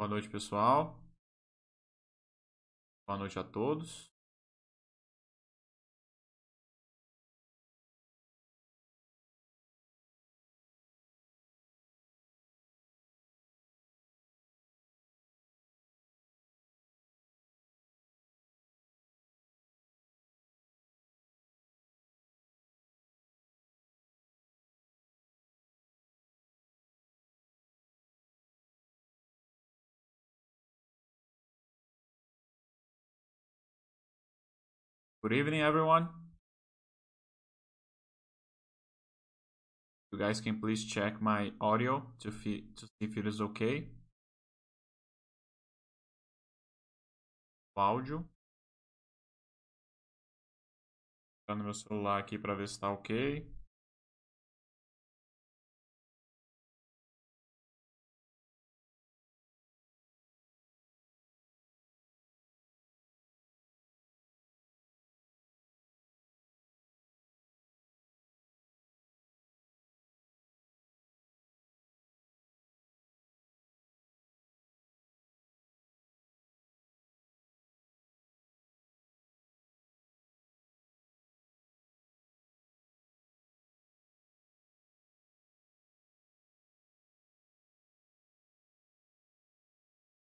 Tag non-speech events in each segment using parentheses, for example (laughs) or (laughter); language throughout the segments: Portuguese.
Boa noite, pessoal. Boa noite a todos. Good evening, everyone. You guys can please check my audio to, to see if it is okay. Áudio. Tá no meu celular aqui para ver se está ok.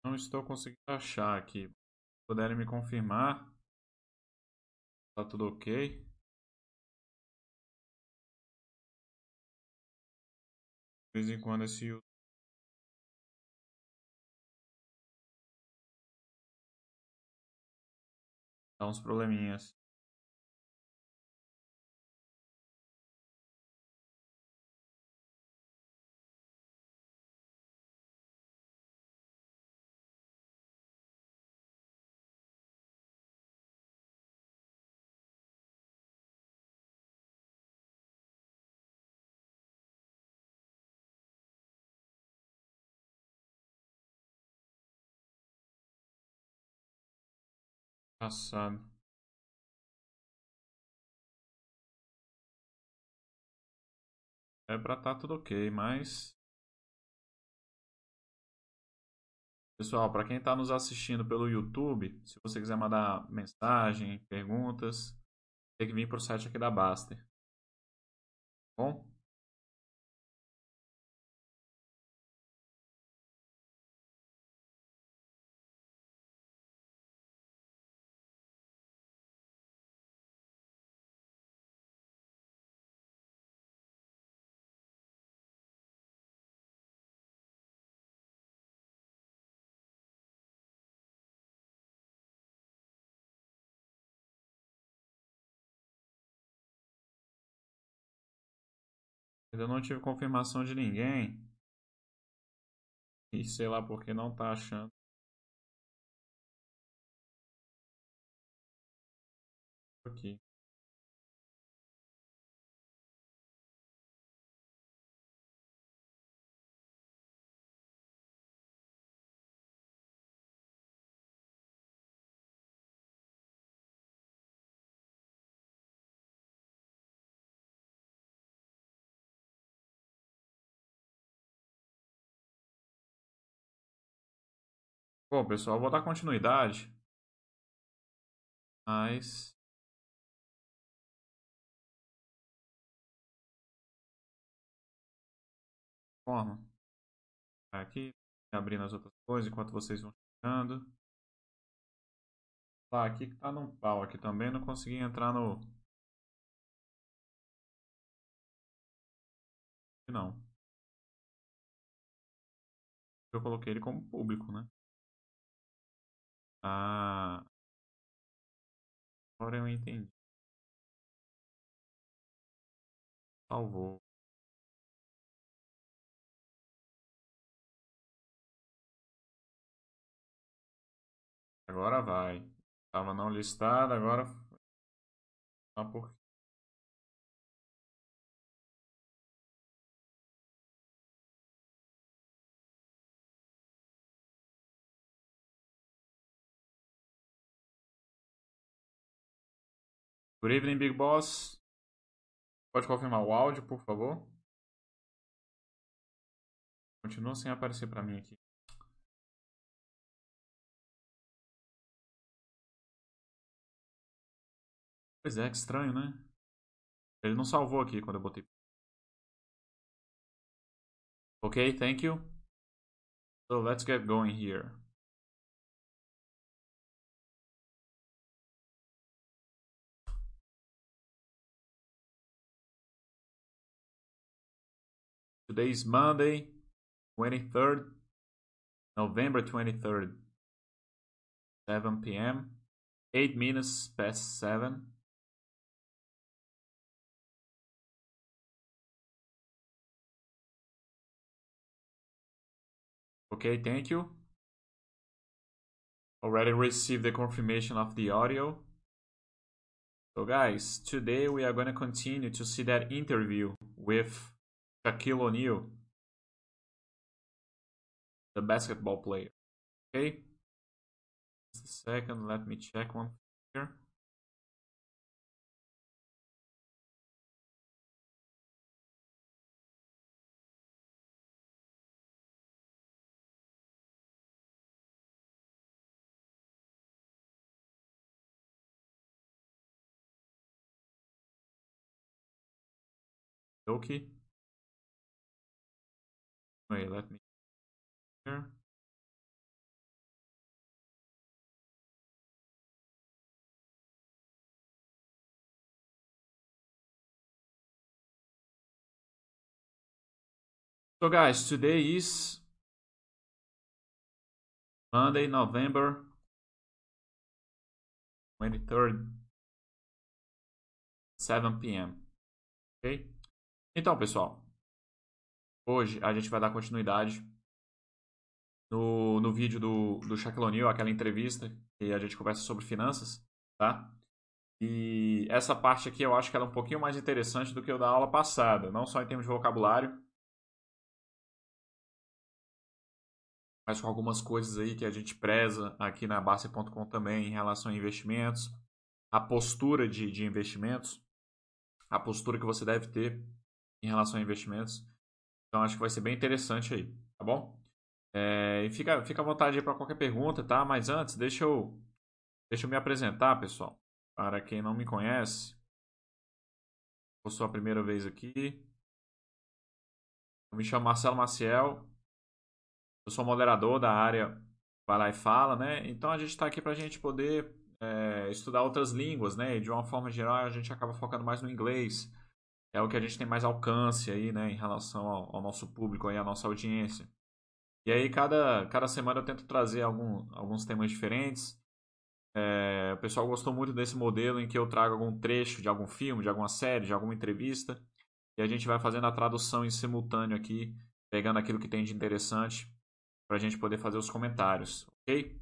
Não estou conseguindo achar aqui. Puderem me confirmar. Tá tudo ok. De vez em quando esse dá uns probleminhas. É pra tá tudo ok, mas... Pessoal, para quem está nos assistindo pelo YouTube, se você quiser mandar mensagem, perguntas, tem que vir para o site aqui da Baster. Tá bom? Ainda não tive confirmação de ninguém. E sei lá porque não tá achando. Aqui. Bom, pessoal, vou dar continuidade. Mas. Forma. Aqui, abrindo as outras coisas enquanto vocês vão chegando. Tá, aqui que tá num pau aqui também, não consegui entrar no. Não. Eu coloquei ele como público, né? Ah. Agora eu entendi. Salvou. Agora vai. Tava não listado, agora. Ah, por Good evening, Big Boss. Pode confirmar o áudio, por favor? Continua sem aparecer para mim aqui. Pois é, que estranho, né? Ele não salvou aqui quando eu botei. Ok, thank you. So let's get going here. Today is Monday, 23rd, November 23rd, 7 p.m., 8 minutes past 7. Okay, thank you. Already received the confirmation of the audio. So guys, today we are going to continue to see that interview with Shaquille O'Neal, the basketball player. Okay? Just a second, let me check one here. Okay. Let me here. So guys, today is Monday, November 23rd, 7 p.m. Ok? Então, pessoal, hoje a gente vai dar continuidade no, no vídeo do, do Shaquille O'Neal, aquela entrevista que a gente conversa sobre finanças, tá? E essa parte aqui eu acho que ela é um pouquinho mais interessante do que o da aula passada, não só em termos de vocabulário, mas com algumas coisas aí que a gente preza aqui na Base.com também em relação a investimentos, a postura de, de investimentos, a postura que você deve ter em relação a investimentos. Então acho que vai ser bem interessante aí, tá bom? É, e fica, fica à vontade aí para qualquer pergunta, tá? Mas antes, deixa eu, deixa eu me apresentar, pessoal. Para quem não me conhece, eu sou a primeira vez aqui. Eu me chamo Marcelo Maciel. Eu sou moderador da área Vai Lá e Fala, né? Então a gente está aqui para a gente poder é, estudar outras línguas, né? E de uma forma geral a gente acaba focando mais no inglês é o que a gente tem mais alcance aí, né, em relação ao, ao nosso público, aí, à nossa audiência. E aí, cada, cada semana eu tento trazer algum, alguns temas diferentes. É, o pessoal gostou muito desse modelo em que eu trago algum trecho de algum filme, de alguma série, de alguma entrevista. E a gente vai fazendo a tradução em simultâneo aqui, pegando aquilo que tem de interessante, para a gente poder fazer os comentários, ok?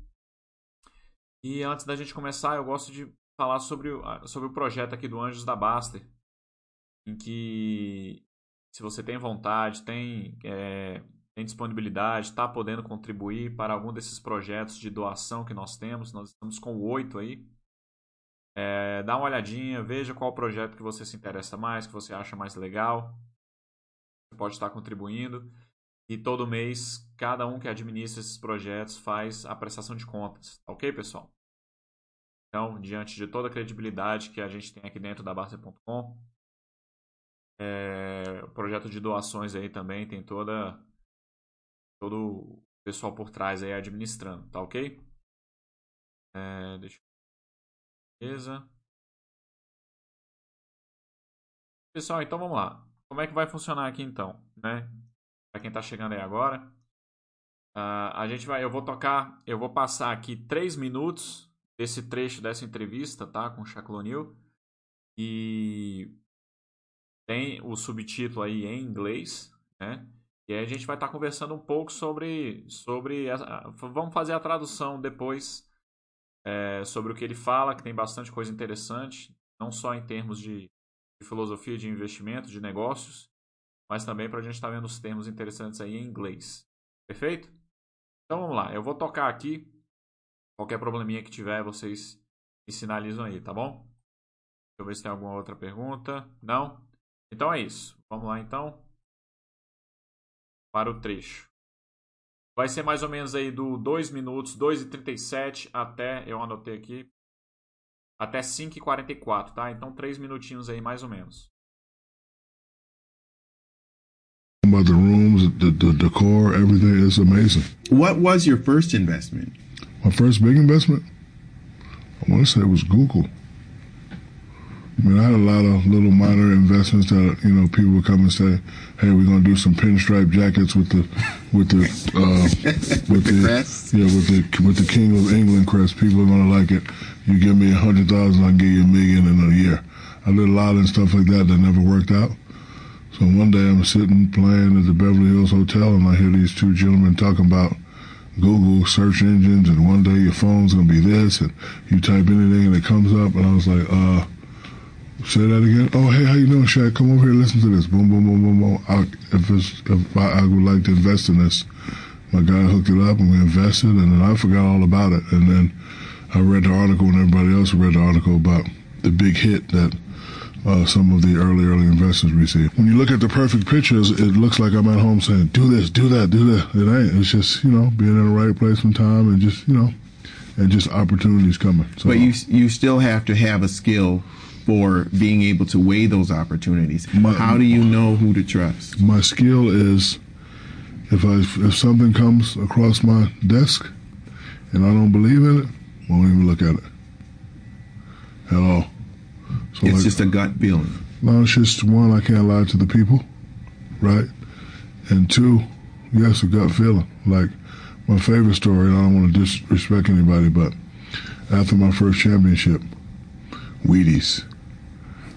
E antes da gente começar, eu gosto de falar sobre, sobre o projeto aqui do Anjos da Baster, em que se você tem vontade, tem, é, tem disponibilidade, está podendo contribuir para algum desses projetos de doação que nós temos, nós estamos com oito aí. É, dá uma olhadinha, veja qual projeto que você se interessa mais, que você acha mais legal. Você pode estar contribuindo. E todo mês, cada um que administra esses projetos faz a prestação de contas. Tá ok, pessoal? Então, diante de toda a credibilidade que a gente tem aqui dentro da Barça.com, é, projeto de doações aí também tem toda todo o pessoal por trás aí administrando, tá ok? É, deixa Beleza. Pessoal, então vamos lá. Como é que vai funcionar aqui então, né? Para quem está chegando aí agora, uh, a gente vai, eu vou tocar, eu vou passar aqui três minutos desse trecho dessa entrevista, tá, com o Shaquille e tem o subtítulo aí em inglês, né? E aí a gente vai estar tá conversando um pouco sobre, sobre vamos fazer a tradução depois é, sobre o que ele fala, que tem bastante coisa interessante, não só em termos de, de filosofia de investimento, de negócios, mas também para a gente estar tá vendo os termos interessantes aí em inglês. Perfeito? Então vamos lá, eu vou tocar aqui. Qualquer probleminha que tiver, vocês me sinalizam aí, tá bom? Deixa eu ver se tem alguma outra pergunta. Não? Então é isso. Vamos lá então para o trecho. Vai ser mais ou menos aí do 2 minutos, 2 e 37 até, eu anotei aqui, até 5h44, tá? Então, três minutinhos aí, mais ou menos. About the rooms, the, the decor, everything is amazing. What was your first investment? My first big investment, I want to say it was Google. I mean, I had a lot of little minor investments that you know people would come and say, "Hey, we're going to do some pinstripe jackets with the with the uh, (laughs) with the, the yeah with the with the King of England crest. People are going to like it. You give me a hundred thousand, I'll give you a million in a year." I did a lot of stuff like that that never worked out. So one day I'm sitting playing at the Beverly Hills Hotel, and I hear these two gentlemen talking about Google search engines, and one day your phone's going to be this, and you type anything and it comes up, and I was like, uh Say that again. Oh, hey, how you doing, Shaq? Come over here, listen to this. Boom, boom, boom, boom, boom. I, if it's, if I, I would like to invest in this, my guy hooked it up and we invested, and then I forgot all about it. And then I read the article, and everybody else read the article about the big hit that uh, some of the early, early investors received. When you look at the perfect pictures, it looks like I'm at home saying, "Do this, do that, do that." It ain't. It's just you know being in the right place and time, and just you know, and just opportunities coming. So, But you you still have to have a skill for being able to weigh those opportunities. My- How do you know who to trust? my skill is if I if something comes across my desk and I don't believe in it, won't even look at it at all. So It's like, just a gut feeling. no, it's just one, I can't lie to the people, right? And two, yes, a gut feeling. Like my favorite story, and I don't want to disrespect anybody, but after my first championship, Wheaties.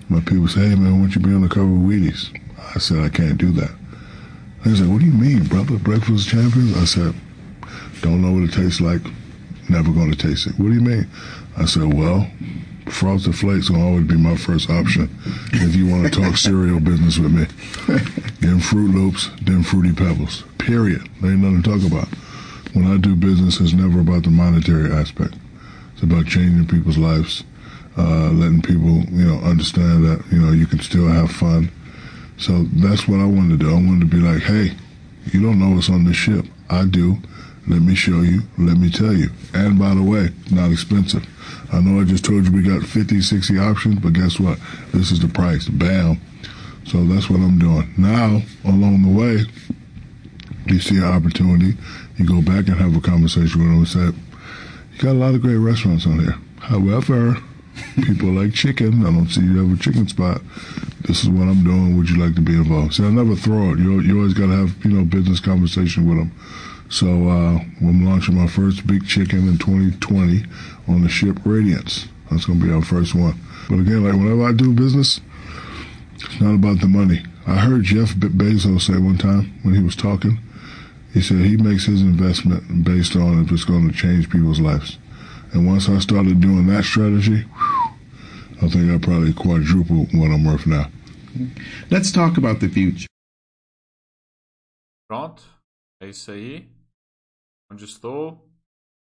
My people say, hey man, why don't you be on the cover of Wheaties? I said, I can't do that. They said, what do you mean, brother? Breakfast Champions? I said, don't know what it tastes like, never going to taste it. What do you mean? I said, well, Frosted Flakes will always be my first option if you want to talk (laughs) cereal business with me. then Fruit Loops, then Fruity Pebbles. Period. There ain't nothing to talk about. When I do business, it's never about the monetary aspect. It's about changing people's lives, uh, letting people, you know, understand that, you know, you can still have fun. So that's what I wanted to do. I wanted to be like, hey, you don't know what's on this ship. I do. Let me show you. Let me tell you. And by the way, not expensive. I know I just told you we got 50, 60 options, but guess what? This is the price. Bam. So that's what I'm doing. Now, along the way, you see an opportunity, you go back and have a conversation with them and say, you got a lot of great restaurants on here. However, people like chicken. I don't see you have a chicken spot. This is what I'm doing. Would you like to be involved? See, I never throw it. You, you always got to have, you know, business conversation with them. So uh, I'm launching my first big chicken in 2020 on the ship Radiance. That's going to be our first one. But again, like whenever I do business, it's not about the money. I heard Jeff Be- Bezos say one time when he was talking, he said he makes his investment based on if it's going to change people's lives. And once I started doing that strategy, whew, I think I probably quadrupled what I'm worth now. Let's talk about the future. Pronto. É isso aí. Onde estou?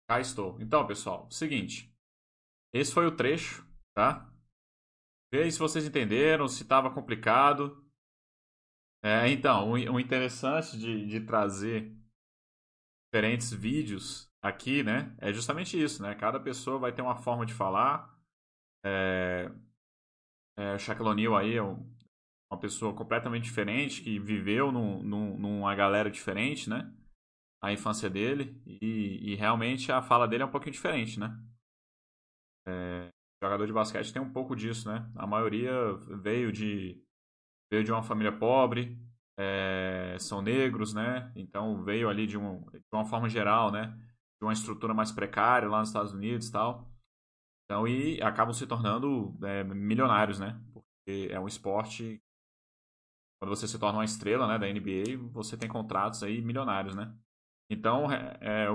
Cá estou. Então, pessoal, seguinte. Esse foi o trecho, tá? Vê aí se vocês entenderam, se estava complicado. É, então, o, o interessante de, de trazer diferentes vídeos aqui, né? É justamente isso, né? Cada pessoa vai ter uma forma de falar. É, é, Shaquille O'Neal aí é um- uma pessoa completamente diferente, que viveu num, num- numa galera diferente, né? A infância dele. E, e realmente a fala dele é um pouquinho diferente, né? É, jogador de basquete tem um pouco disso, né? A maioria veio de, veio de uma família pobre, é, são negros, né? Então veio ali de, um, de uma forma geral, né? De uma estrutura mais precária lá nos Estados Unidos e tal. Então, e acabam se tornando é, milionários, né? Porque é um esporte. Quando você se torna uma estrela né, da NBA, você tem contratos aí milionários, né? Então, é, é,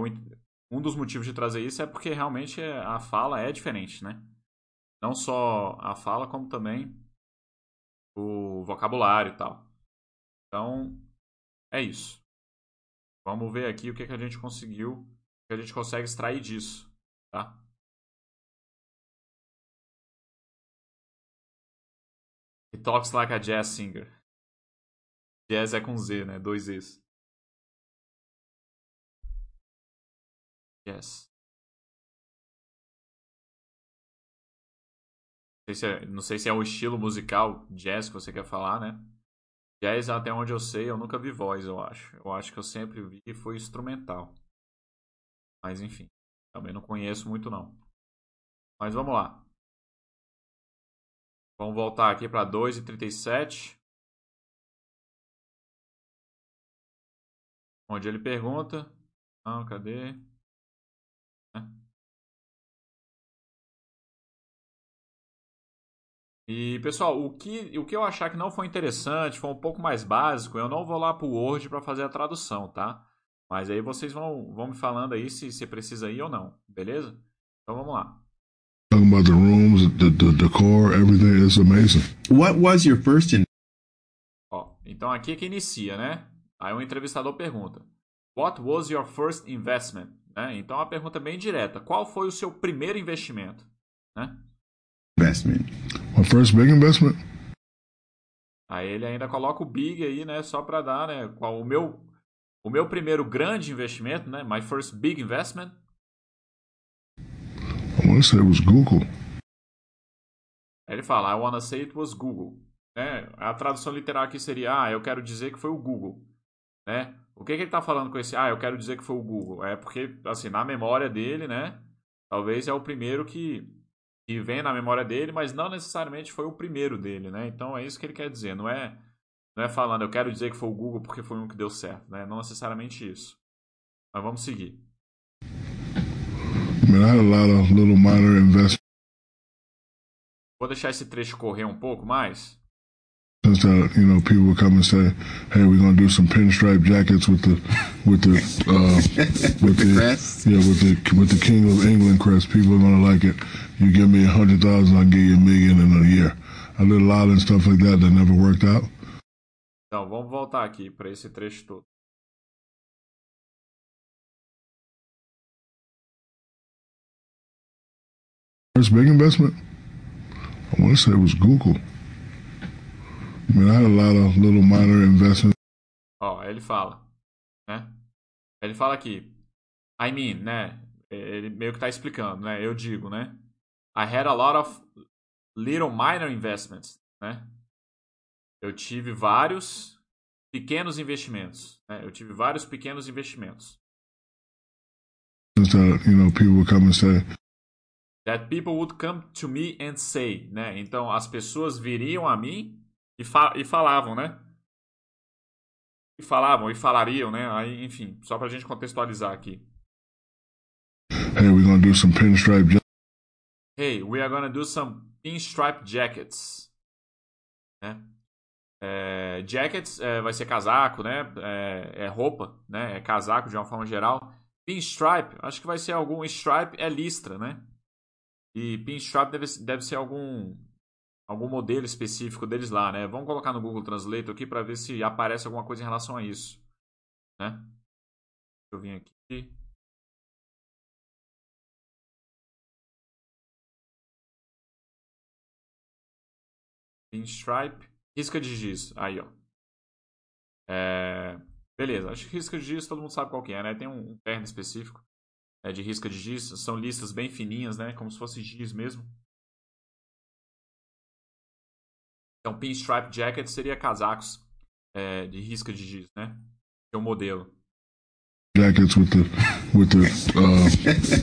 um dos motivos de trazer isso é porque realmente é- a fala é diferente, né? Não só a fala, como também o vocabulário e tal. Então, é isso. Vamos ver aqui o que, que a gente conseguiu, o que a gente consegue extrair disso, tá? He talks like a jazz singer. Jazz é com Z, né? Dois Z's. Jazz. sei se é, não sei se é o estilo musical jazz que você quer falar, né? Jazz, até onde eu sei, eu nunca vi voz, eu acho. Eu acho que eu sempre vi foi instrumental. Mas enfim, também não conheço muito não. Mas vamos lá. Vamos voltar aqui para 2,37. Onde ele pergunta. Não, cadê? E, pessoal, o que, o que eu achar que não foi interessante, foi um pouco mais básico, eu não vou lá para o Word para fazer a tradução, tá? Mas aí vocês vão, vão me falando aí se você precisa ir ou não, beleza? Então vamos lá. Decor, everything is amazing. What was your first in- Ó, então aqui é que inicia, né? Aí o entrevistador pergunta: What was your first investment? Né? Então a pergunta é bem direta: Qual foi o seu primeiro investimento? Né? investment? My first big investment? Aí ele ainda coloca o big aí, né? Só para dar, né? Qual o meu o meu primeiro grande investimento, né? My first big investment. I want to say it was Google. Ele fala: I wanna say it was Google. Né? A tradução literal aqui seria: Ah, eu quero dizer que foi o Google. Né? O que, que ele está falando com esse? Ah, eu quero dizer que foi o Google. É porque, assim, na memória dele, né? Talvez é o primeiro que que vem na memória dele, mas não necessariamente foi o primeiro dele, né? Então é isso que ele quer dizer, não é não é falando eu quero dizer que foi o Google porque foi um que deu certo, né? Não necessariamente isso. Mas vamos seguir. I mean, I had a lot of little minor investments Vou deixar esse trecho correr um pouco mais. that you know people would come and say, "Hey, we're gonna do some pinstripe jackets with the with the uh, (laughs) with the the yeah with the with the King of England crest. People are gonna like it. You give me a hundred thousand, I'll give you a million in a year. I did a lot of stuff like that that never worked out. Então, vamos voltar aqui para esse trecho todo. First big investment? I want to say it was Google. I mean, I had a lot of little minor investments. Ó, ele fala, né? Ele fala aqui, I mean, né? Ele meio que tá explicando, né? Eu digo, né? I had a lot of little minor investments, né? Eu tive vários pequenos investimentos, né? Eu tive vários pequenos investimentos. That you know people come and say, That people would come to me and say, né? Então as pessoas viriam a mim e, fa e falavam, né? E falavam e falariam, né? Aí, enfim, só pra gente contextualizar aqui. "Hey, we're gonna do some pinstripe jackets." Hey, we are gonna do some pinstripe jackets. Né? É, jackets é, vai ser casaco, né? É, é roupa, né? É casaco de uma forma geral. Pinstripe, acho que vai ser algum. Stripe é listra, né? E pinstripe deve, deve ser algum algum modelo específico deles lá, né? Vamos colocar no Google Translate aqui para ver se aparece alguma coisa em relação a isso, né? Deixa eu vir aqui. Pinstripe, risca de giz, aí ó. É, beleza, acho que risca de giz todo mundo sabe qual que é, né? Tem um, um termo específico né, de risca de giz, são listas bem fininhas, né? Como se fosse giz mesmo. Então, pinstripe jacket seria casacos é, de risca de giz, né? É o modelo. jackets with the with the uh,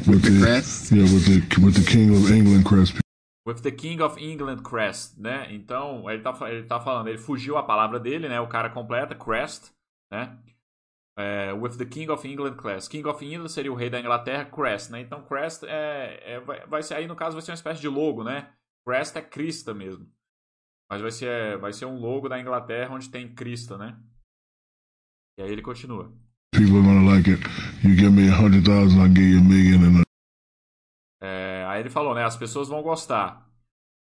with The crest? yeah with the with the King of England crest. With the King of England crest, né? Então, ele tá, ele tá falando, ele fugiu a palavra dele, né? O cara completa, crest, né? É, with the King of England crest. King of England seria o rei da Inglaterra, crest, né? Então, crest é, é- vai, vai ser, aí no caso vai ser uma espécie de logo, né? Crest é crista mesmo. Mas vai ser, vai ser um logo da Inglaterra onde tem crista, né? E aí ele continua. People are gonna like it. You give me a hundred thousand, I'll give you a million in a É, aí ele falou, né? As pessoas vão gostar.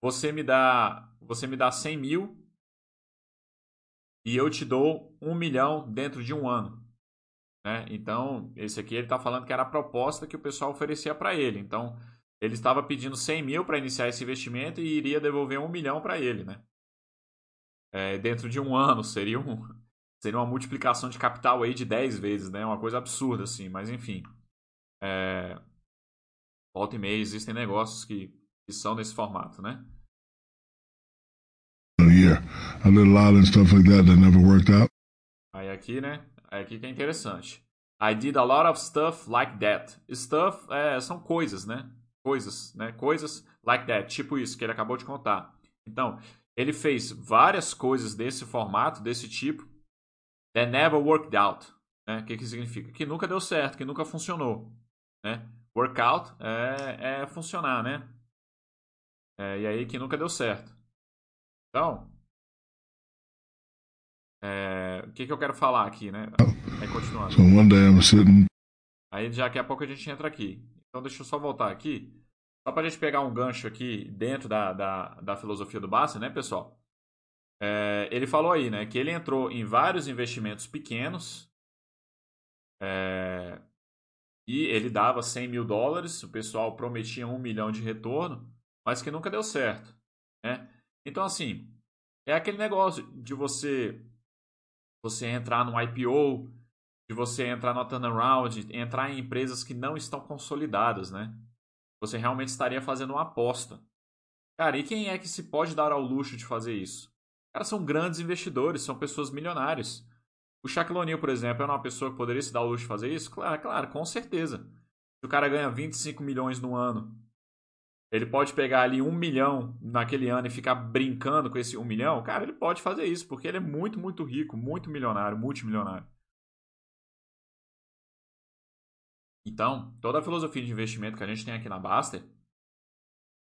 Você me dá, você me dá 100 mil e eu te dou um milhão dentro de um ano. Né? Então, esse aqui ele está falando que era a proposta que o pessoal oferecia para ele. Então, ele estava pedindo 100 mil para iniciar esse investimento e iria devolver um milhão para ele, né? É, dentro de um ano seria um, (laughs) seria uma multiplicação de capital aí de 10 vezes, né? Uma coisa absurda assim, mas enfim. É, volta e meia existem negócios que, que são nesse formato, né? Aí aqui, né? Aí aqui que é interessante. I did a lot of stuff like that. Stuff é, são coisas, né? Coisas, né? Coisas like that. Tipo isso que ele acabou de contar. Então, ele fez várias coisas desse formato, desse tipo, that never worked out. Né? O que, que significa? Que nunca deu certo, que nunca funcionou. Né? Workout é, é funcionar, né? É, e aí que nunca deu certo. Então, é, o que, que eu quero falar aqui, né? Aí continuando. Aí já daqui a pouco a gente entra aqui. Então deixa eu só voltar aqui. Só para a gente pegar um gancho aqui dentro da, da, da filosofia do Basta, né, pessoal? É, ele falou aí, né, que ele entrou em vários investimentos pequenos é, e ele dava 100 mil dólares, o pessoal prometia um milhão de retorno, mas que nunca deu certo, né? Então, assim, é aquele negócio de você você entrar no IPO, de você entrar no turnaround, entrar em empresas que não estão consolidadas, né? Você realmente estaria fazendo uma aposta. Cara, e quem é que se pode dar ao luxo de fazer isso? Cara, são grandes investidores, são pessoas milionárias. O Shaquille O'Neal, por exemplo, é uma pessoa que poderia se dar ao luxo de fazer isso? Claro, claro, com certeza. Se o cara ganha 25 milhões no ano, ele pode pegar ali um milhão naquele ano e ficar brincando com esse um milhão, cara, ele pode fazer isso, porque ele é muito, muito rico, muito milionário, multimilionário. Então, toda a filosofia de investimento que a gente tem aqui na Baster,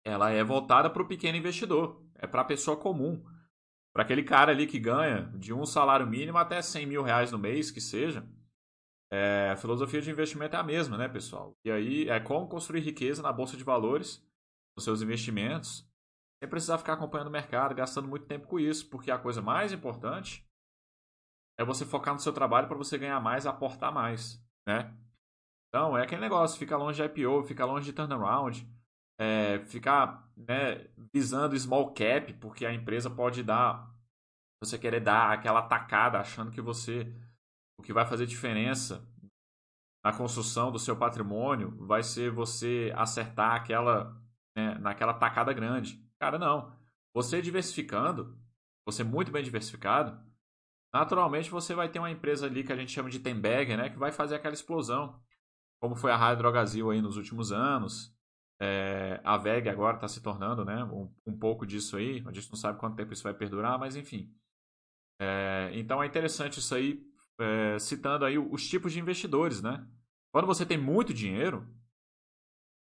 ela é voltada para o pequeno investidor, é para a pessoa comum, para aquele cara ali que ganha de um salário mínimo até 100 mil reais no mês, que seja. É, a filosofia de investimento é a mesma, né, pessoal? E aí é como construir riqueza na bolsa de valores, nos seus investimentos, sem precisar ficar acompanhando o mercado, gastando muito tempo com isso, porque a coisa mais importante é você focar no seu trabalho para você ganhar mais, aportar mais, né? Então, é aquele negócio, fica longe de IPO, fica longe de turnaround, é, ficar né, visando small cap, porque a empresa pode dar, você querer dar aquela tacada achando que você, o que vai fazer diferença na construção do seu patrimônio vai ser você acertar aquela, né, naquela tacada grande. Cara, não. Você diversificando, você muito bem diversificado, naturalmente você vai ter uma empresa ali que a gente chama de Tenbagger, né, que vai fazer aquela explosão como foi a Rádio Drogazil aí nos últimos anos. É, a VEG agora está se tornando né, um, um, pouco disso aí. A gente não sabe quanto tempo isso vai perdurar, mas enfim. É, então é interessante isso aí, é, citando aí os tipos de investidores, né? Quando você tem muito dinheiro,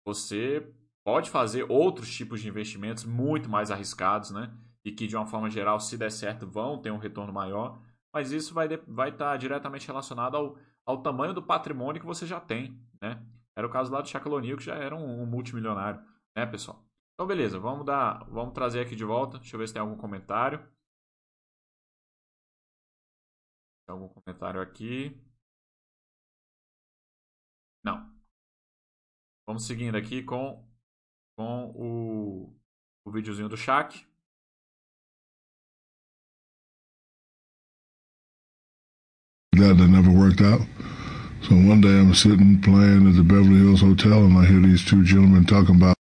você pode fazer outros tipos de investimentos muito mais arriscados, né? E que de uma forma geral, se der certo, vão ter um retorno maior. Mas isso vai estar vai tá diretamente relacionado ao, ao tamanho do patrimônio que você já tem, né? Era o caso lá do Shaquille O'Neal, que já era um, um, multimilionário, né, pessoal? Então, beleza, vamos dar, vamos trazer aqui de volta. Deixa eu ver se tem algum comentário. Tem algum comentário aqui? Não. Vamos seguindo aqui com, com o, o videozinho do Shaq. that never worked out. So one day I'm sitting playing at the Beverly Hills Hotel and I hear these two gentlemen talking about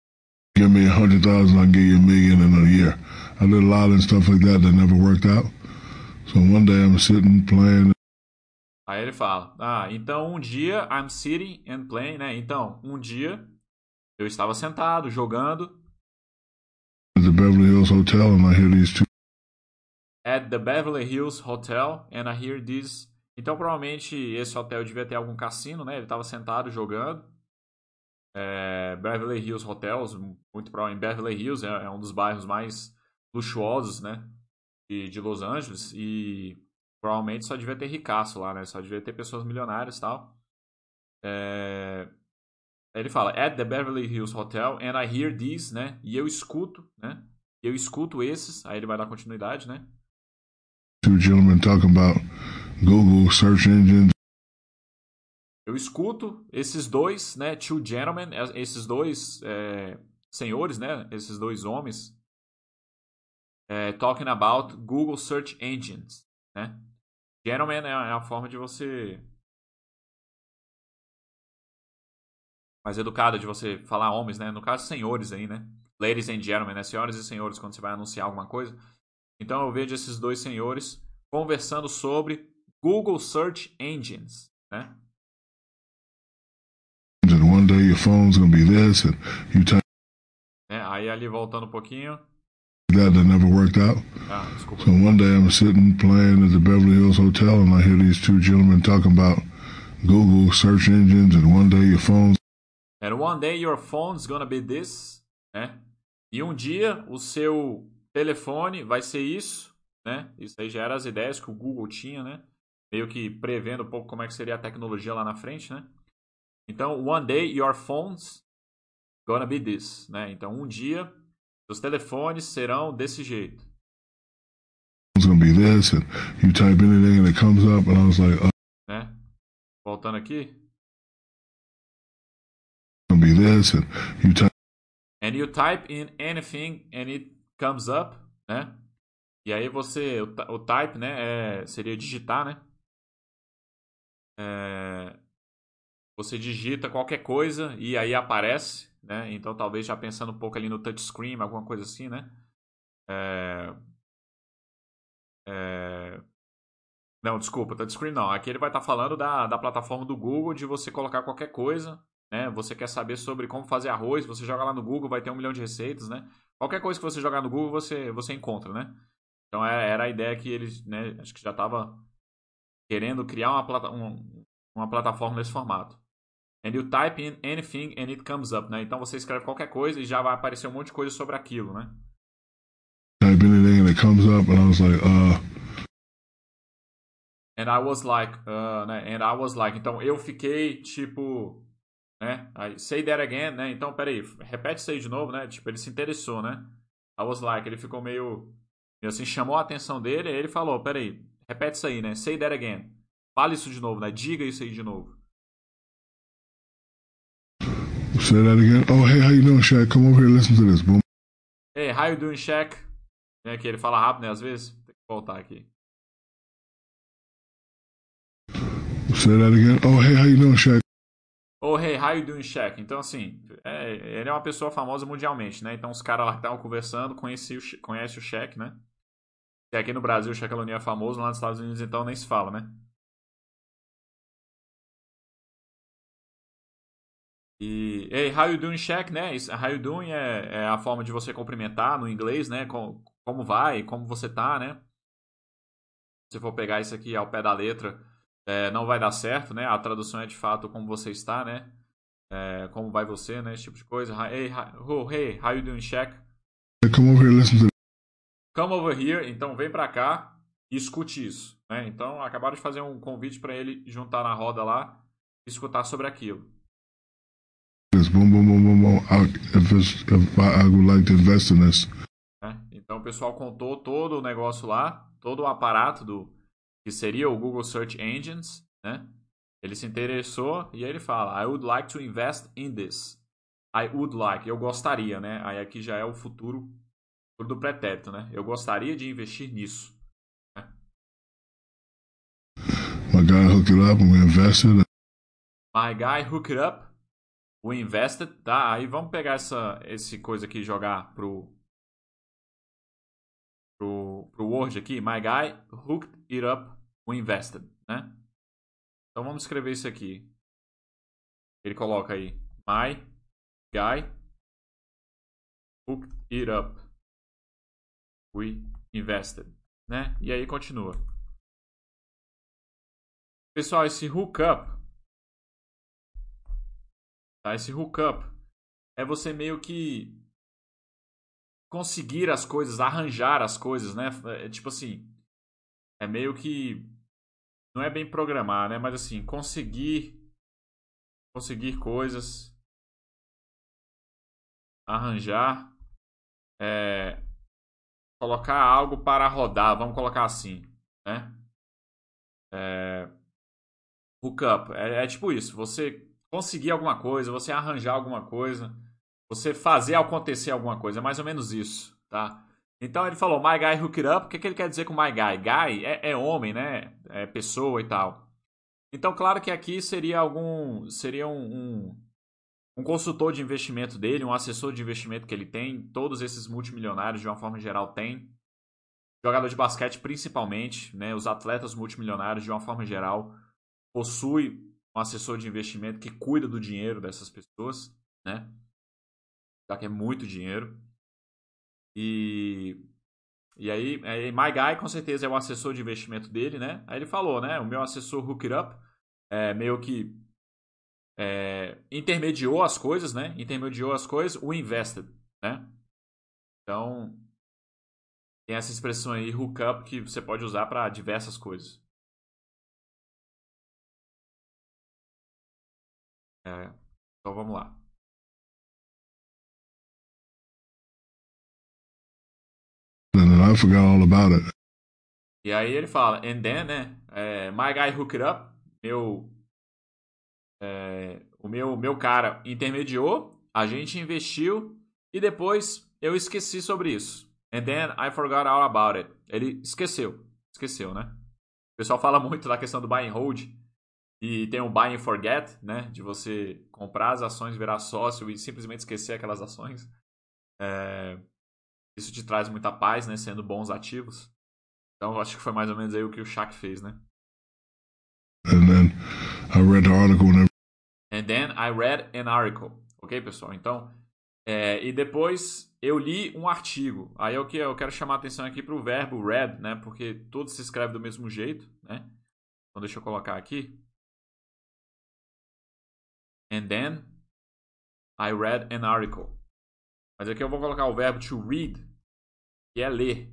give me a hundred thousand, I'll give you a million in a year. I did a lot and stuff like that that never worked out. So one day I'm sitting playing. Aí ele fala, ah, então um dia I'm sitting and playing, né? Então, um dia eu estava sentado jogando. At the Beverly Hills Hotel and I hear these two. At the Beverly Hills Hotel and I hear these então, provavelmente, esse hotel devia ter algum cassino, né? Ele estava sentado jogando. É, Beverly Hills Hotels, muito provavelmente Beverly Hills é, é, um dos bairros mais luxuosos, né? De, de, Los Angeles. E provavelmente só devia ter ricaço lá, né? Só devia ter pessoas milionárias e tal. É, ele fala, at the Beverly Hills Hotel, and I hear these, né? E eu escuto, né? Eu escuto esses, aí ele vai dar continuidade, né? Two gentlemen talking about Google search engine. Eu escuto esses dois, né, two gentlemen, esses dois é, senhores, né, esses dois homens, é, talking about Google Search Engines, né? Gentleman é a, é a forma de você mais educada de você falar homens, né? No caso, senhores aí, né? Ladies and gentlemen, né? Senhoras e senhores, quando você vai anunciar alguma coisa. Então eu vejo esses dois senhores conversando sobre Google Search Engines, né? É, aí ali voltando um pouquinho. that that never worked out. Ah, desculpa. So one day I'm sitting playing at the Beverly Hills Hotel, and I hear these two gentlemen talking about Google search engines, and one day your phone's And one day your phone's gonna be this, né? E um dia o seu telefone vai ser isso, né? Isso aí já eram as ideias que o Google tinha, né? Meio que prevendo um pouco como é que seria a tecnologia lá na frente, né? Então, one day your phone's gonna be this, né? Então, um dia seus telefones serão desse jeito, this, like, oh, né? Voltando aqui. And you type And you type in anything and it comes up, né? E aí você, o, o type, né, é, seria digitar, né? É, você digita qualquer coisa e aí aparece, né? Então talvez já pensando um pouco ali no touchscreen, alguma coisa assim, né? É, é, não, desculpa, touchscreen não. Aqui ele vai estar falando da, da plataforma do Google de você colocar qualquer coisa, né? Você quer saber sobre como fazer arroz, você joga lá no Google, vai ter um milhão de receitas, né? Qualquer coisa que você jogar no Google, você, você encontra, né? Então é- era a ideia que eles, né? Acho que já estava querendo criar uma, plata um- uma plataforma nesse formato. And you type in anything and it comes up, né? Então você escreve qualquer coisa e já vai aparecer um monte de coisa sobre aquilo, né? type anything and it comes up, and I was like, uh, And I was like, uh, né? And I was like, então eu fiquei tipo, né? Say that again, né? Então, peraí, repete isso aí de novo, né? Tipo, ele se interessou, né? I was like, ele ficou meio, meio assim, chamou a atenção dele, ele falou, peraí, repete isso aí, né? Say that again. Fala isso de novo, né? Diga isso aí de novo. say that again. Oh, hey, how you doing, Shaq? Come over here, listen to this. Boom. Hey, how you doing, Shaq? Né? Que ele fala rápido, né? Às vezes. Tem que voltar aqui. Say that again. Oh, hey, how you doing, Shaq? Oh, hey, how you doing, Shaq? Então, assim, é, ele é uma pessoa famosa mundialmente, né? Então, os caras lá que estavam conversando conhecem o, Shaq, né? E aqui no Brasil o Shaq Aloni é famoso, lá nos Estados Unidos, então, nem se fala, né? E, hey, how you doing, Shaq, né? How you doing é, é a forma de você cumprimentar no inglês, né? Com- como vai, como você tá, né? Se for pegar isso aqui ao pé da letra, é, não vai dar certo, né? A tradução é de fato como você está, né? É, como vai você, né? Esse tipo de coisa. Hey, hi- oh, hey, how you doing, Shaq? Come over here, listen to Come over here. Então vem pra cá e escute isso, né? Então acabaram de fazer um convite para ele juntar na roda lá e escutar sobre aquilo. this. Boom, boom, boom, boom, boom. I, if, it's, if I, I would like to invest in this. Então o pessoal contou todo o negócio lá, todo o aparato do que seria o Google Search Engines, né? Ele se interessou e aí ele fala: I would like to invest in this. I would like, eu gostaria, né? Aí aqui já é o futuro, do pretérito, né? Eu gostaria de investir nisso. My guy hooked it up and we invested. My guy hook it up, we invested, tá? Aí vamos pegar essa esse coisa aqui e jogar pro pro, pro Word aqui. My guy hooked it up, we invested, né? Então vamos escrever isso aqui. Ele coloca aí my guy hooked it up, we invested, né? E aí continua. Pessoal, esse hookup Tá? Esse hookup é você meio que conseguir as coisas, arranjar as coisas, né? É tipo assim, é meio que não é bem programar, né? Mas assim, conseguir conseguir coisas, arranjar, é, colocar algo para rodar, vamos colocar assim, né? É, hookup é, é tipo isso, você conseguir alguma coisa, você arranjar alguma coisa, você fazer acontecer alguma coisa. É mais ou menos isso, tá? Então ele falou, my guy hook it up. O que, que ele quer dizer com my guy? Guy é, é homem, né? É pessoa e tal. Então, claro que aqui seria algum. Seria um, um, um consultor de investimento dele, um assessor de investimento que ele tem. Todos esses multimilionários, de uma forma geral, têm. jogador de basquete principalmente, né, os atletas multimilionários de uma forma geral, possui um assessor de investimento que cuida do dinheiro dessas pessoas, né? Já que é muito dinheiro. E e aí, aí My Guy com certeza é o assessor de investimento dele, né? Aí ele falou, né? O meu assessor Hook It Up é, meio que é, intermediou as coisas, né? Intermediou as coisas, o invested, né? Então, tem essa expressão aí, hookup, que você pode usar para diversas coisas. É, então vamos lá. And I forgot all about it. E aí ele fala, and then, né? É, my guy hook it up, meu, é, o meu, meu cara intermediou, a gente investiu e depois eu esqueci sobre isso. And then I forgot all about it. Ele esqueceu. Esqueceu, né? O pessoal fala muito da questão do buy and hold. E tem o buy and forget, né? De você comprar as ações, virar sócio e simplesmente esquecer aquelas ações. É... Isso te traz muita paz, né? Sendo bons ativos. Então, acho que foi mais ou menos aí o que o Shaq fez, né? And then I read the article and And then I read an article. Ok, pessoal? Então, é, e depois eu li um artigo. Aí eu, que, eu quero chamar a atenção aqui para o verbo read, né? Porque tudo se escreve do mesmo jeito, né? Então deixa eu colocar aqui. And then I read an article. Mas aqui eu vou colocar o verbo to read, que é ler,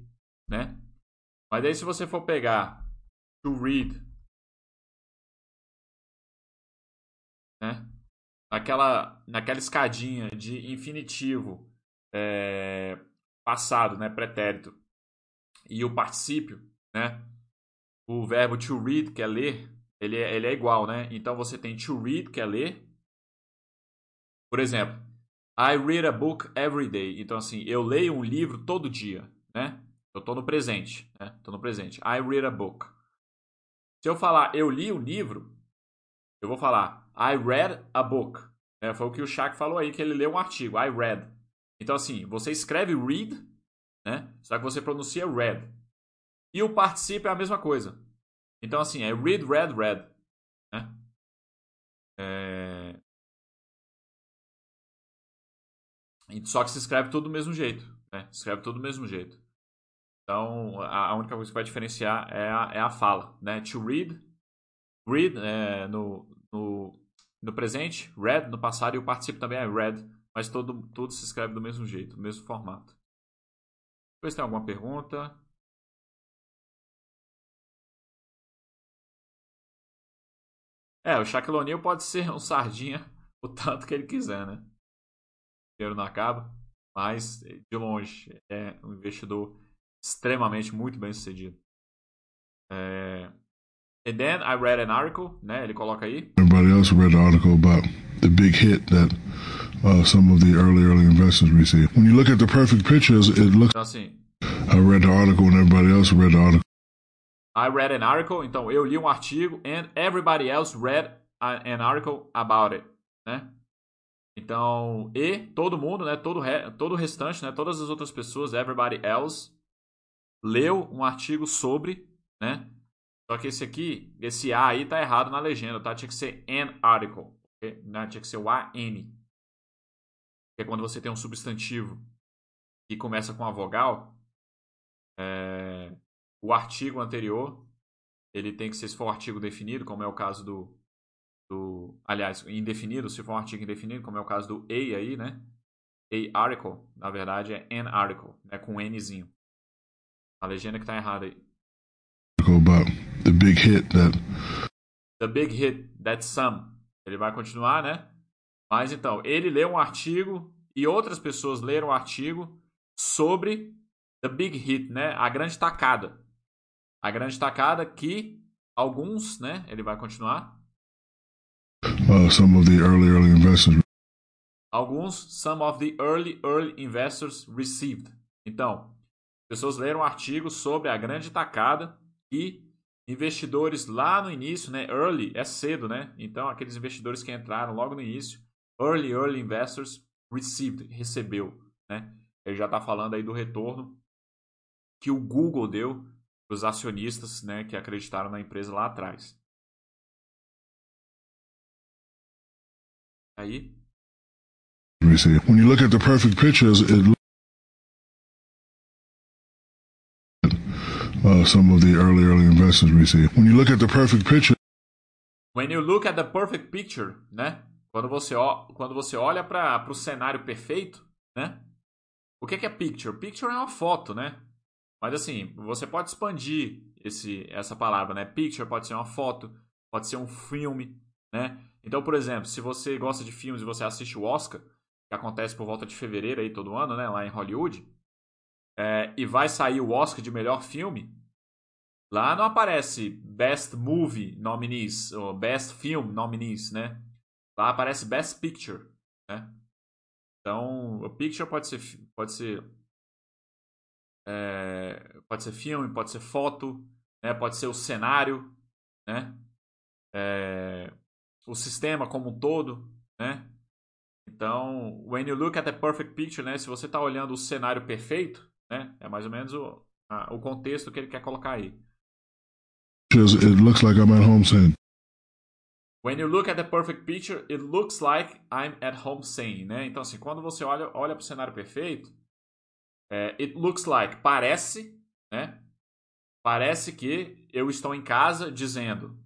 né? Mas aí se você for pegar to read, né? naquela, naquela escadinha de infinitivo é, passado, né, pretérito, e o particípio, né, o verbo to read, que é ler, ele é, ele é igual, né? Então você tem to read, que é ler. Por exemplo, I read a book every day. Então assim, eu leio um livro todo dia, né? Eu estou no presente, né? Tô no presente. I read a book. Se eu falar eu li o livro, eu vou falar I read a book. É, foi o que o Shaq falou aí, que ele leu um artigo. I read. Então, assim, você escreve read, né? Só que você pronuncia read. E o participo é a mesma coisa. Então, assim, é read, read, read. Né? É... Só que se escreve tudo do mesmo jeito. Né? Escreve tudo do mesmo jeito. Então, a única coisa que vai diferenciar é a, é a fala. Né? To read, read é, no, no, no presente, read, no passado, e o participo também é read, mas todo, tudo se escreve do mesmo jeito, mesmo formato. Depois tem alguma pergunta? É, o Shaquille O'Neal pode ser um sardinha (laughs) o tanto que ele quiser, né? Dinheiro não acaba, mas de longe é um investidor extremamente muito bem sucedido. É, And then I read an article, né? Ele coloca aí. Everybody else read the article about the big hit that uh, some of the early early investors received. When you look at the perfect pictures, it looks. Então assim. I read the article and everybody else read the article. I read an article, então eu li um artigo and everybody else read an article about it, né? Então, e todo mundo, né, todo re, todo o restante, né, todas as outras pessoas, everybody else leu um artigo sobre, né, só que esse aqui, esse A aí tá errado na legenda, tá? Tinha que ser an article. Né? tinha que ser o AN. Que é quando você tem um substantivo que começa com a vogal, é... o artigo anterior, ele tem que ser, se for um artigo definido, como é o caso do, do. Aliás, indefinido, se for um artigo indefinido, como é o caso do A aí, né? A article, na verdade, é an article, né? Com um Nzinho. A legenda que tá errada aí. About the big hit that The big hit that some. Ele vai continuar, né? Mas então, ele leu um artigo e outras pessoas leram um artigo sobre the big hit, né? A grande tacada. A grande tacada que alguns, né? Ele vai continuar. Uh, some of the early early investors. Alguns, some of the early early investors received. Então, pessoas leram um artigo sobre a grande tacada e investidores lá no início, né? Early é cedo, né? Então, aqueles investidores que entraram logo no início, early, early investors received, recebeu, né? Ele já está falando aí do retorno que o Google deu para os acionistas né, que acreditaram na empresa lá atrás. Aí. When you look at the perfect pictures, it uh, some of the early early investors we see. When you look at the perfect picture. When you look at the perfect picture, né? Quando você, quando você olha para o cenário perfeito, né? O que é, que é picture? Picture é uma foto, né? Mas assim, você pode expandir esse, essa palavra, né? Picture pode ser uma foto, pode ser um filme, né? Então, por exemplo, se você gosta de filmes e você assiste o Oscar, que acontece por volta de fevereiro aí todo ano, né? Lá em Hollywood, é, e vai sair o Oscar de melhor filme, lá não aparece Best Movie nominees ou Best Film nominees, né? Lá aparece Best Picture, né? Então, o picture pode ser pode ser é, pode ser filme, pode ser foto, né? Pode ser o cenário, né? É, o sistema como um todo, né? Então, when you look at the perfect picture, né? Se você está olhando o cenário perfeito, né? É mais ou menos o, a, o contexto que ele quer colocar aí. It looks like I'm at home saying. When you look at the perfect picture, it looks like I'm at home saying, né? Então, assim, quando você olha, olha para o cenário perfeito, é, it looks like, parece, né? Parece que eu estou em casa dizendo,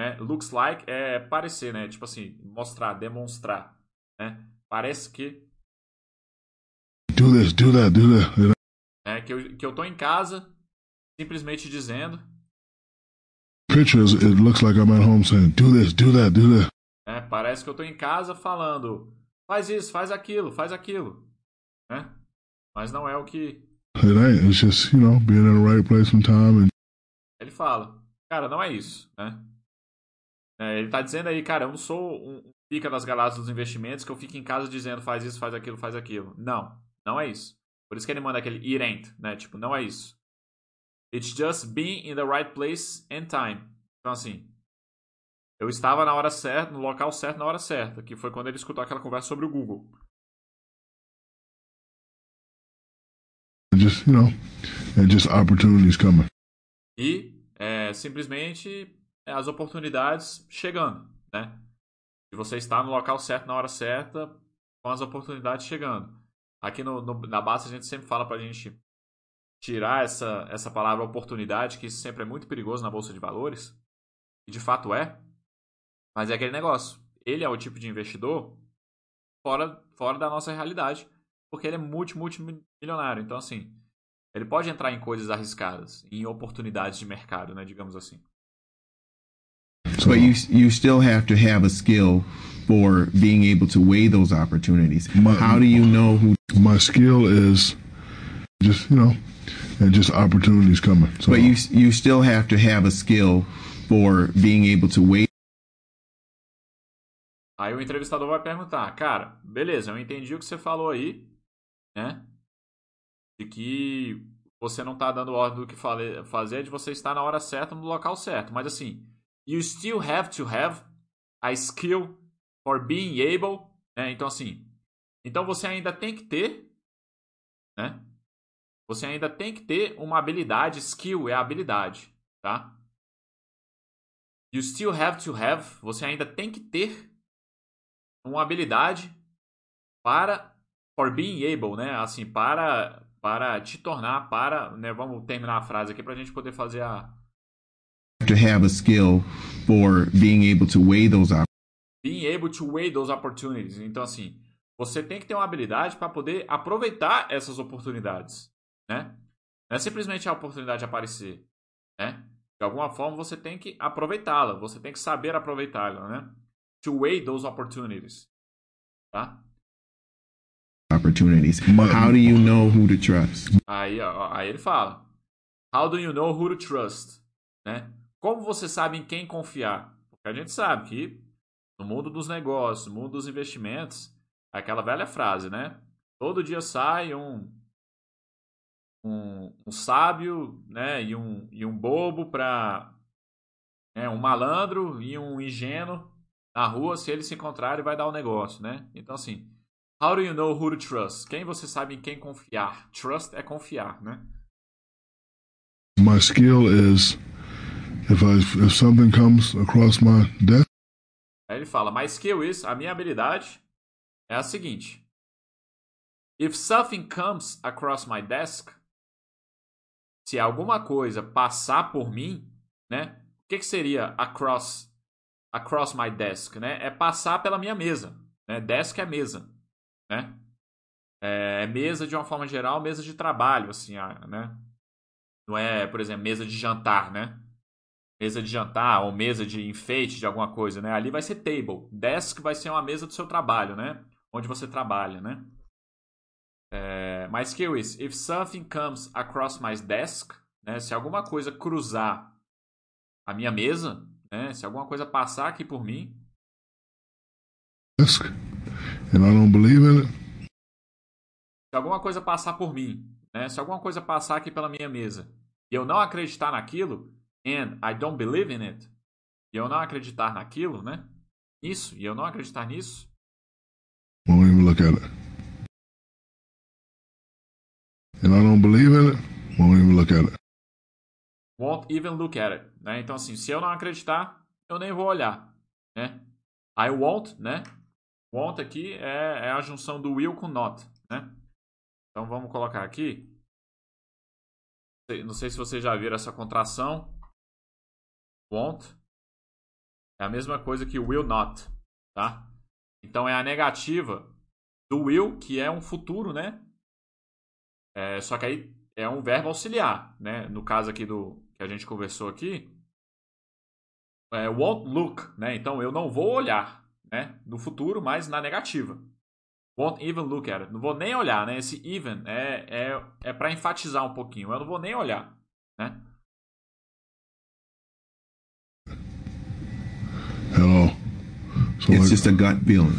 né? Looks like é parecer, né? Tipo assim, mostrar, demonstrar, né? Parece que... Do this, do that, do that. É, que eu, que eu tô em casa simplesmente dizendo pictures, it looks like I'm at home saying, do this, do that, do that. É, parece que eu tô em casa falando, faz isso, faz aquilo, faz aquilo, né? Mas não é o que. It ain't. It's just, you know, being in the right place and time. And... Ele fala, cara, não é isso, né? É, ele tá dizendo aí, cara, eu não sou um pica das galáxias dos investimentos que eu fico em casa dizendo faz isso, faz aquilo, faz aquilo. Não, não é isso. Por isso que ele manda aquele it ain't, né? Tipo, não é isso. It's just being in the right place and time. Então, assim, eu estava na hora certa, no local certo, na hora certa, que foi quando ele escutou aquela conversa sobre o Google. Just, you know, just opportunities coming. E é, simplesmente as oportunidades chegando, né? E você está no local certo, na hora certa, com as oportunidades chegando. Aqui no, no na base a gente sempre fala pra gente tirar essa, essa palavra oportunidade, que isso sempre é muito perigoso na bolsa de valores, e de fato é, mas é aquele negócio. Ele é o tipo de investidor fora, fora da nossa realidade, porque ele é multi, multimilionário. Então, assim, ele pode entrar em coisas arriscadas, em oportunidades de mercado, né, digamos assim. But you you still have to have a skill for being able to weigh those opportunities. My, How do you know who? My skill is just you know and just opportunities coming. So, but you you still have to have a skill for being able to wait. Aí o entrevistador vai perguntar, cara, beleza, eu entendi o que você falou aí, né? De que você não tá dando ordem do que fazer, de você estar na hora certa, no local certo. Mas assim, you still have to have a skill for being able, né? Então assim, então você ainda tem que ter, né? Você ainda tem que ter uma habilidade, skill é habilidade, tá? You still have to have, você ainda tem que ter uma habilidade para for being able, né? Assim, para para te tornar, para, né, vamos terminar a frase aqui para a gente poder fazer a to have a skill for being able to weigh those being able to weigh those opportunities. Então assim, você tem que ter uma habilidade para poder aproveitar essas oportunidades né? Não é simplesmente a oportunidade aparecer, né? De alguma forma você tem que aproveitá-la, você tem que saber aproveitá-la, né? To weigh those opportunities, tá? Opportunities. How do you know who to trust? Aí, aí ele fala. How do you know who to trust? Né? Como você sabe em quem confiar? Porque a gente sabe que no mundo dos negócios, no mundo dos investimentos, aquela velha frase, né? Todo dia sai um um, um sábio né, e, um, e um bobo para né, um malandro e um ingênuo na rua, se eles se encontrarem, vai dar o um negócio, né? Então, assim, how do you know who to trust? Quem você sabe em quem confiar? Trust é confiar, né? My skill is if I if something comes across my desk. Aí ele fala, my skill is, a minha habilidade é a seguinte. If something comes across my desk, se alguma coisa passar por mim, né? O que, que seria across across my desk, né? É passar pela minha mesa, né? Desk é mesa, né? É, é mesa de uma forma geral, mesa de trabalho, assim, né? Não é, por exemplo, mesa de jantar, né? Mesa de jantar ou mesa de enfeite de alguma coisa, né? Ali vai ser table. Desk vai ser uma mesa do seu trabalho, né? Onde você trabalha, né? É, my skill is, if something comes across my desk, né? Se alguma coisa cruzar a minha mesa, né? Se alguma coisa passar aqui por mim. Desk, and I don't believe in it. Se alguma coisa passar por mim, né? Se alguma coisa passar aqui pela minha mesa e eu não acreditar naquilo, and I don't believe in it, e eu não acreditar naquilo, né? Isso, e eu não acreditar nisso. Won't even look at it. And I don't believe in it, won't even look at it. Won't even look at it. Né? Então, assim, se eu não acreditar, eu nem vou olhar. Né? I won't, né? Won't aqui é, é a junção do will com not, né? Então vamos colocar aqui. Não sei se vocês já viram essa contração. Won't. É a mesma coisa que will not, tá? Então é a negativa do will, que é um futuro, né? É, só que aí é um verbo auxiliar, né? No caso aqui do que a gente conversou aqui, é won't look, né? Então eu não vou olhar, né? No futuro, mas na negativa. Won't even look at it. Não vou nem olhar, né? Esse even é, é, é para enfatizar um pouquinho. Eu não vou nem olhar, né? Hello. So It's like, just a gut feeling.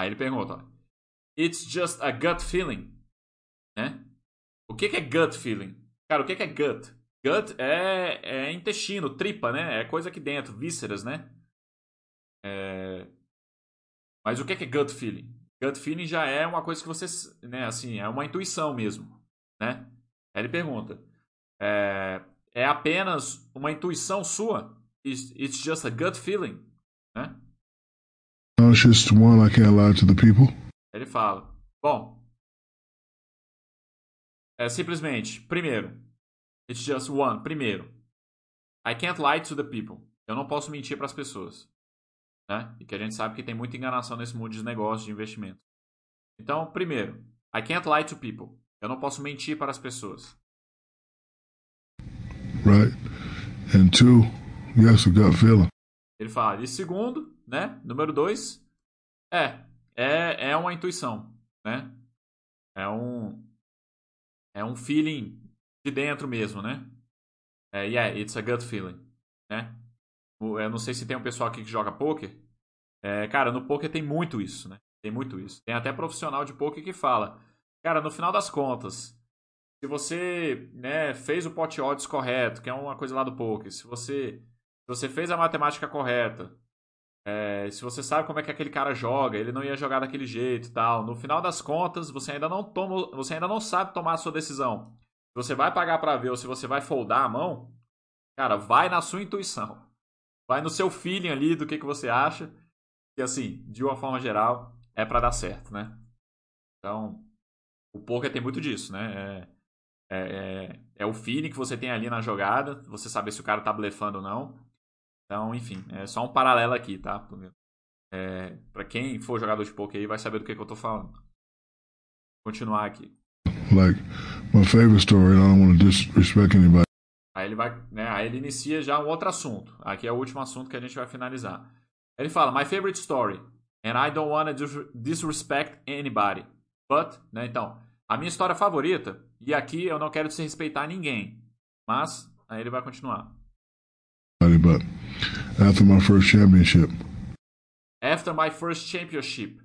Aí ele pergunta: It's just a gut feeling, né? O que, que é gut feeling? Cara, o que, que é gut? Gut é, é intestino, tripa, né? É coisa aqui dentro, vísceras, né? É... Mas o que, que é gut feeling? Gut feeling já é uma coisa que você, né, assim, é uma intuição mesmo, né? Aí ele pergunta: é, é apenas uma intuição sua? It's, it's just a gut feeling, né? just one I can't lie to the people. Ele fala: Bom, é simplesmente, primeiro, it's just one, primeiro, I can't lie to the people. Eu não posso mentir para as pessoas. Né? E que a gente sabe que tem muita enganação nesse mundo de negócios, de investimento. Então, primeiro, I can't lie to people. Eu não posso mentir para as pessoas. Right? And two, yes, a gut feeling. Ele fala. E segundo, né? Número dois, é, é, é uma intuição, né? É um, é um feeling de dentro mesmo, né? É, yeah, it's a gut feeling, né? Eu não sei se tem um pessoal aqui que joga poker. É, cara, no poker tem muito isso, né? Tem muito isso. Tem até profissional de poker que fala, cara, no final das contas, se você né, fez o pot odds correto, que é uma coisa lá do poker, se você, você fez a matemática correta, é, se você sabe como é que aquele cara joga, ele não ia jogar daquele jeito tal. No final das contas, você ainda não toma, você ainda não sabe tomar a sua decisão. Se você vai pagar para ver ou se você vai foldar a mão, cara, vai na sua intuição. Vai no seu feeling ali do que, que você acha. E assim, de uma forma geral, é para dar certo, né? Então, o poker tem muito disso, né? É, é, é, o feeling que você tem ali na jogada, você saber se o cara tá blefando ou não. Então, enfim, é só um paralelo aqui, tá? É, para quem for jogador de poker aí vai saber do que, que eu tô falando. Vou continuar aqui. Like my favorite story, I don't want to disrespect anybody. Aí ele vai, né? Aí ele inicia já um outro assunto. Aqui é o último assunto que a gente vai finalizar. Ele fala: My favorite story, and I don't want to disrespect anybody, but, né? Então, a minha história favorita e aqui eu não quero desrespeitar ninguém, mas aí ele vai continuar. But after my first championship, After my first championship.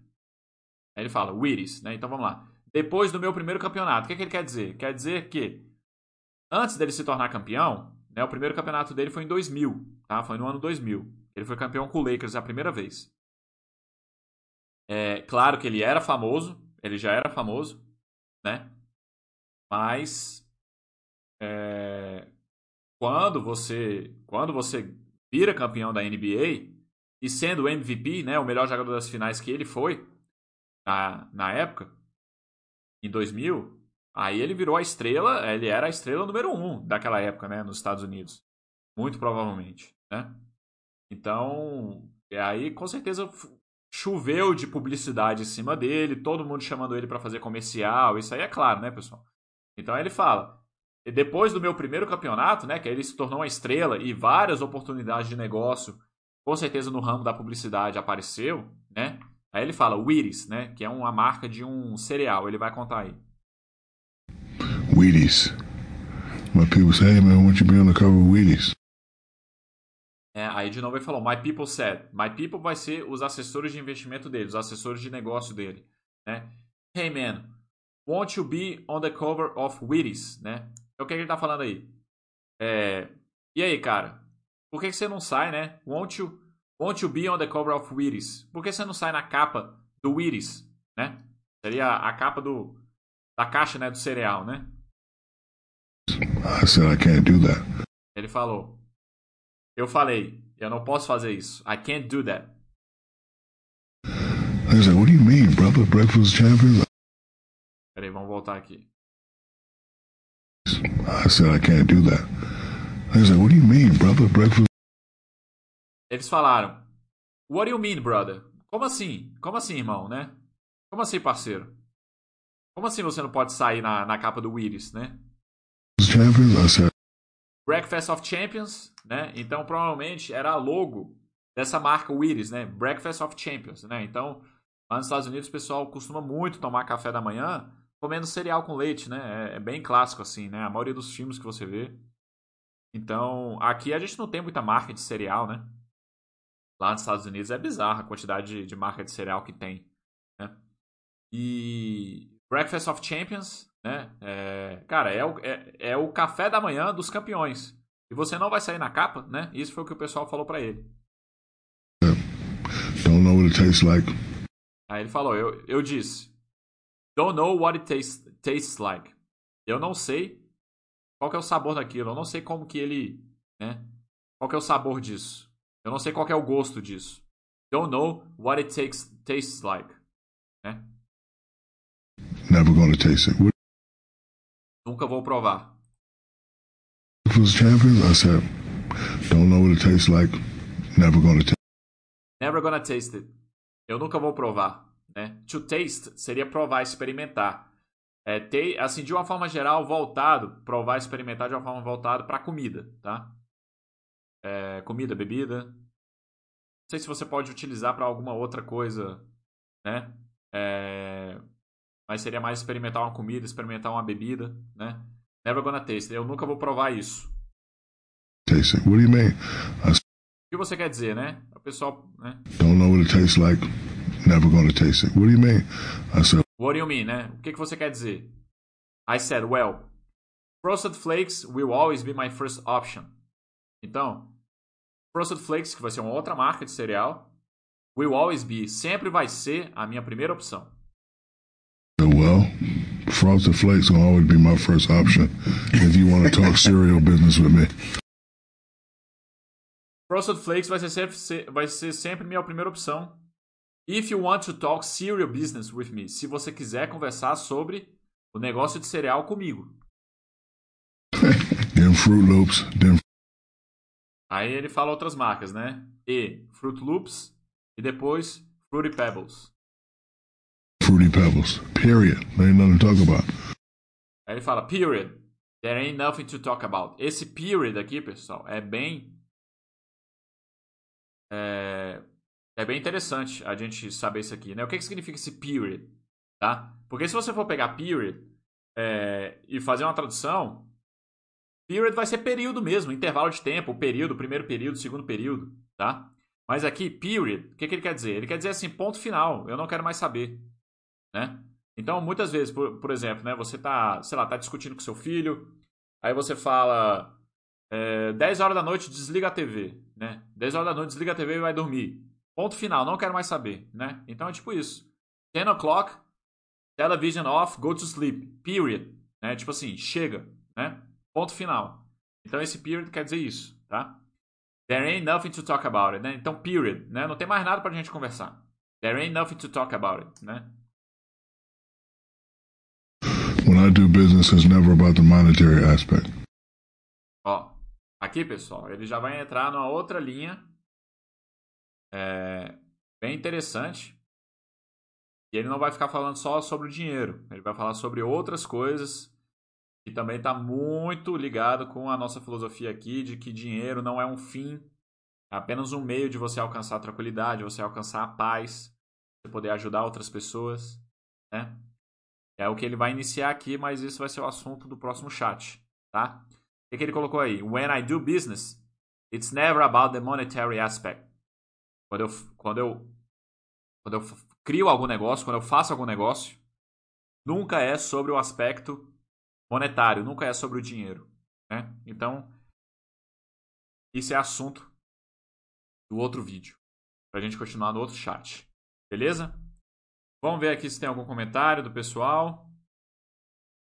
Aí ele fala, Wheaties, né? Então vamos lá. Depois do meu primeiro campeonato. O que, que ele quer dizer? Quer dizer que antes dele se tornar campeão, né, o primeiro campeonato dele foi em 2000, tá? Foi no ano 2000. Ele foi campeão com o Lakers a primeira vez. É claro que ele era famoso, ele já era famoso, né? Mas é, quando você, quando você vira campeão da NBA e sendo o MVP, né, o melhor jogador das finais que ele foi na, na época, em 2000, aí ele virou a estrela, ele era a estrela número um daquela época, né, nos Estados Unidos. Muito provavelmente, né? Então, aí com certeza choveu de publicidade em cima dele, todo mundo chamando ele para fazer comercial, isso aí é claro, né, pessoal? Então ele fala, depois do meu primeiro campeonato, né, que ele se tornou uma estrela e várias oportunidades de negócio, com certeza no ramo da publicidade apareceu, né? Aí ele fala Wheaties, né, que é uma marca de um cereal, ele vai contar aí. Wheaties. My people say, hey man, I want you to be on the cover of Wheaties. É, aí de novo ele falou, My People said. My People vai ser os assessores de investimento dele, os assessores de negócio dele. Né? Hey man, won't you be on the cover of Wheaties? Né? É o que ele tá falando aí. É, e aí, cara? Por que, que você não sai, né? Won't you, won't you be on the cover of Wheaties? Por que você não sai na capa do Wheaties? Né? Seria a capa do, da caixa né, do cereal, né? I said I can't do that. Ele falou, eu falei, eu não posso fazer isso. I can't do that. I like, what do you mean, brother? Breakfast champions? Peraí, vamos voltar aqui. I said I can't do that. I was like, what do you mean, brother? Breakfast. Eles falaram, What do you mean, brother? Como assim? Como assim, irmão, né? Como assim, parceiro? Como assim você não pode sair na, na capa do Willis, né? Champions? I said, Breakfast of Champions, né? Então provavelmente era a logo dessa marca Willis, né? Breakfast of Champions, né? Então lá nos Estados Unidos o pessoal costuma muito tomar café da manhã comendo cereal com leite, né? É, é bem clássico assim, né? A maioria dos filmes que você vê. Então aqui a gente não tem muita marca de cereal, né? Lá nos Estados Unidos é bizarra a quantidade de, de marca de cereal que tem, né? E Breakfast of Champions né? É, cara, é o, é, é o café da manhã dos campeões. E você não vai sair na capa, né? Isso foi o que o pessoal falou para ele. Don't know what it tastes like. Aí ele falou, eu, eu disse, don't know what it tastes, tastes like. Eu não sei qual é o sabor daquilo, eu não sei como que ele, né? Qual é o sabor disso? Eu não sei qual é o gosto disso. Don't know what it takes, tastes like. Né? Never gonna taste it. Nunca vou provar. Was champions? I said, don't know what it tastes like. Never gonna taste. Never gonna taste it. Eu nunca vou provar, né? To taste seria provar, experimentar. É, ter, assim, de uma forma geral, voltado, provar, experimentar de uma forma voltada para comida, tá? É, comida, bebida. Não sei se você pode utilizar para alguma outra coisa, né? É, mas seria mais experimentar uma comida, experimentar uma bebida, né? Never gonna taste. Eu nunca vou provar isso. Taste it. What do you mean? I... O que você quer dizer, né? O pessoal, né? Don't know what it tastes like. Never gonna taste it. What do you mean? I said. What do you mean, né? O que, que você quer dizer? I said, well, frosted flakes will always be my first option. Então, frosted flakes, que vai ser uma outra marca de cereal, will always be, sempre vai ser a minha primeira opção. Well, Frosted Flakes will always be my first option if you want to talk (laughs) cereal business with me. Frosted Flakes vai ser, sempre, vai ser sempre minha primeira opção. If you want to talk cereal business with me. Se você quiser conversar sobre o negócio de cereal comigo. (laughs) them Fruit Loops. Them... Aí ele fala outras marcas, né? E Fruit Loops e depois Fruity Pebbles. Fruity Pebbles. Period. There ain't nothing to talk about. Aí ele fala, period. There ain't nothing to talk about. Esse period aqui, pessoal, é bem. É, é bem interessante a gente saber isso aqui, né? O que, que significa esse period? Tá? Porque se você for pegar period é, e fazer uma tradução, period vai ser período mesmo, intervalo de tempo, período, primeiro período, segundo período, tá? Mas aqui, period, o que, que ele quer dizer? Ele quer dizer assim, ponto final, eu não quero mais saber né? Então, muitas vezes, por, por exemplo, né, você tá, sei lá, tá discutindo com seu filho, aí você fala, é, 10 horas da noite, desliga a TV, né? 10 horas da noite, desliga a TV e vai dormir. Ponto final, não quero mais saber, né? Então é tipo isso. 10 o'clock, television off, go to sleep, period. Né? Tipo assim, chega, né? Ponto final. Então esse period quer dizer isso, tá? There ain't nothing to talk about it, né? Então period, né? Não tem mais nada pra gente conversar. There ain't nothing to talk about it, né? When I do business, it's never about the monetary aspect. Ó, aqui pessoal, ele já vai entrar numa outra linha é, bem interessante. E ele não vai ficar falando só sobre o dinheiro, ele vai falar sobre outras coisas que também está muito ligado com a nossa filosofia aqui de que dinheiro não é um fim, é apenas um meio de você alcançar a tranquilidade, você alcançar a paz, você poder ajudar outras pessoas, né? É o que ele vai iniciar aqui, mas isso vai ser o assunto do próximo chat, tá? O que, que ele colocou aí? When I do business, it's never about the monetary aspect. Quando eu, quando eu, quando eu crio algum negócio, quando eu faço algum negócio, nunca é sobre o aspecto monetário, nunca é sobre o dinheiro. Né? Então, isso é assunto do outro vídeo. Para a gente continuar no outro chat. Beleza? Vamos ver aqui se tem algum comentário do pessoal.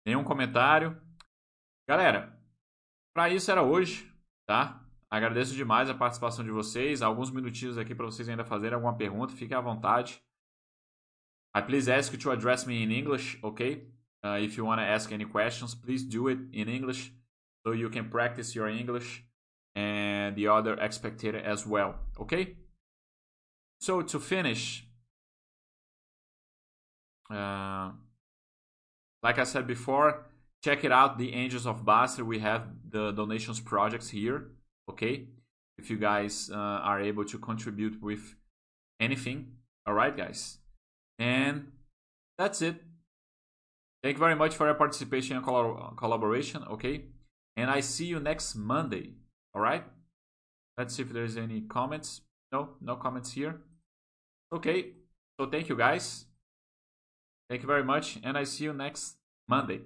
Nenhum comentário. Galera, para isso era hoje, tá? Agradeço demais a participação de vocês. Alguns minutinhos aqui para vocês ainda fazerem alguma pergunta. Fiquem à vontade. I please ask you to address me in English, okay? Uh, if you want to ask any questions, please do it in English so you can practice your English and the other expectator as well. Okay? So to finish, uh, like I said before, check it out. The Angels of Basra. We have the donations projects here. Okay, if you guys uh, are able to contribute with anything. All right, guys, and that's it. Thank you very much for your participation and collaboration, okay? And I see you next Monday, all right? Let's see if there's any comments. No, no comments here. Okay, so thank you guys. Thank you very much, and I see you next Monday.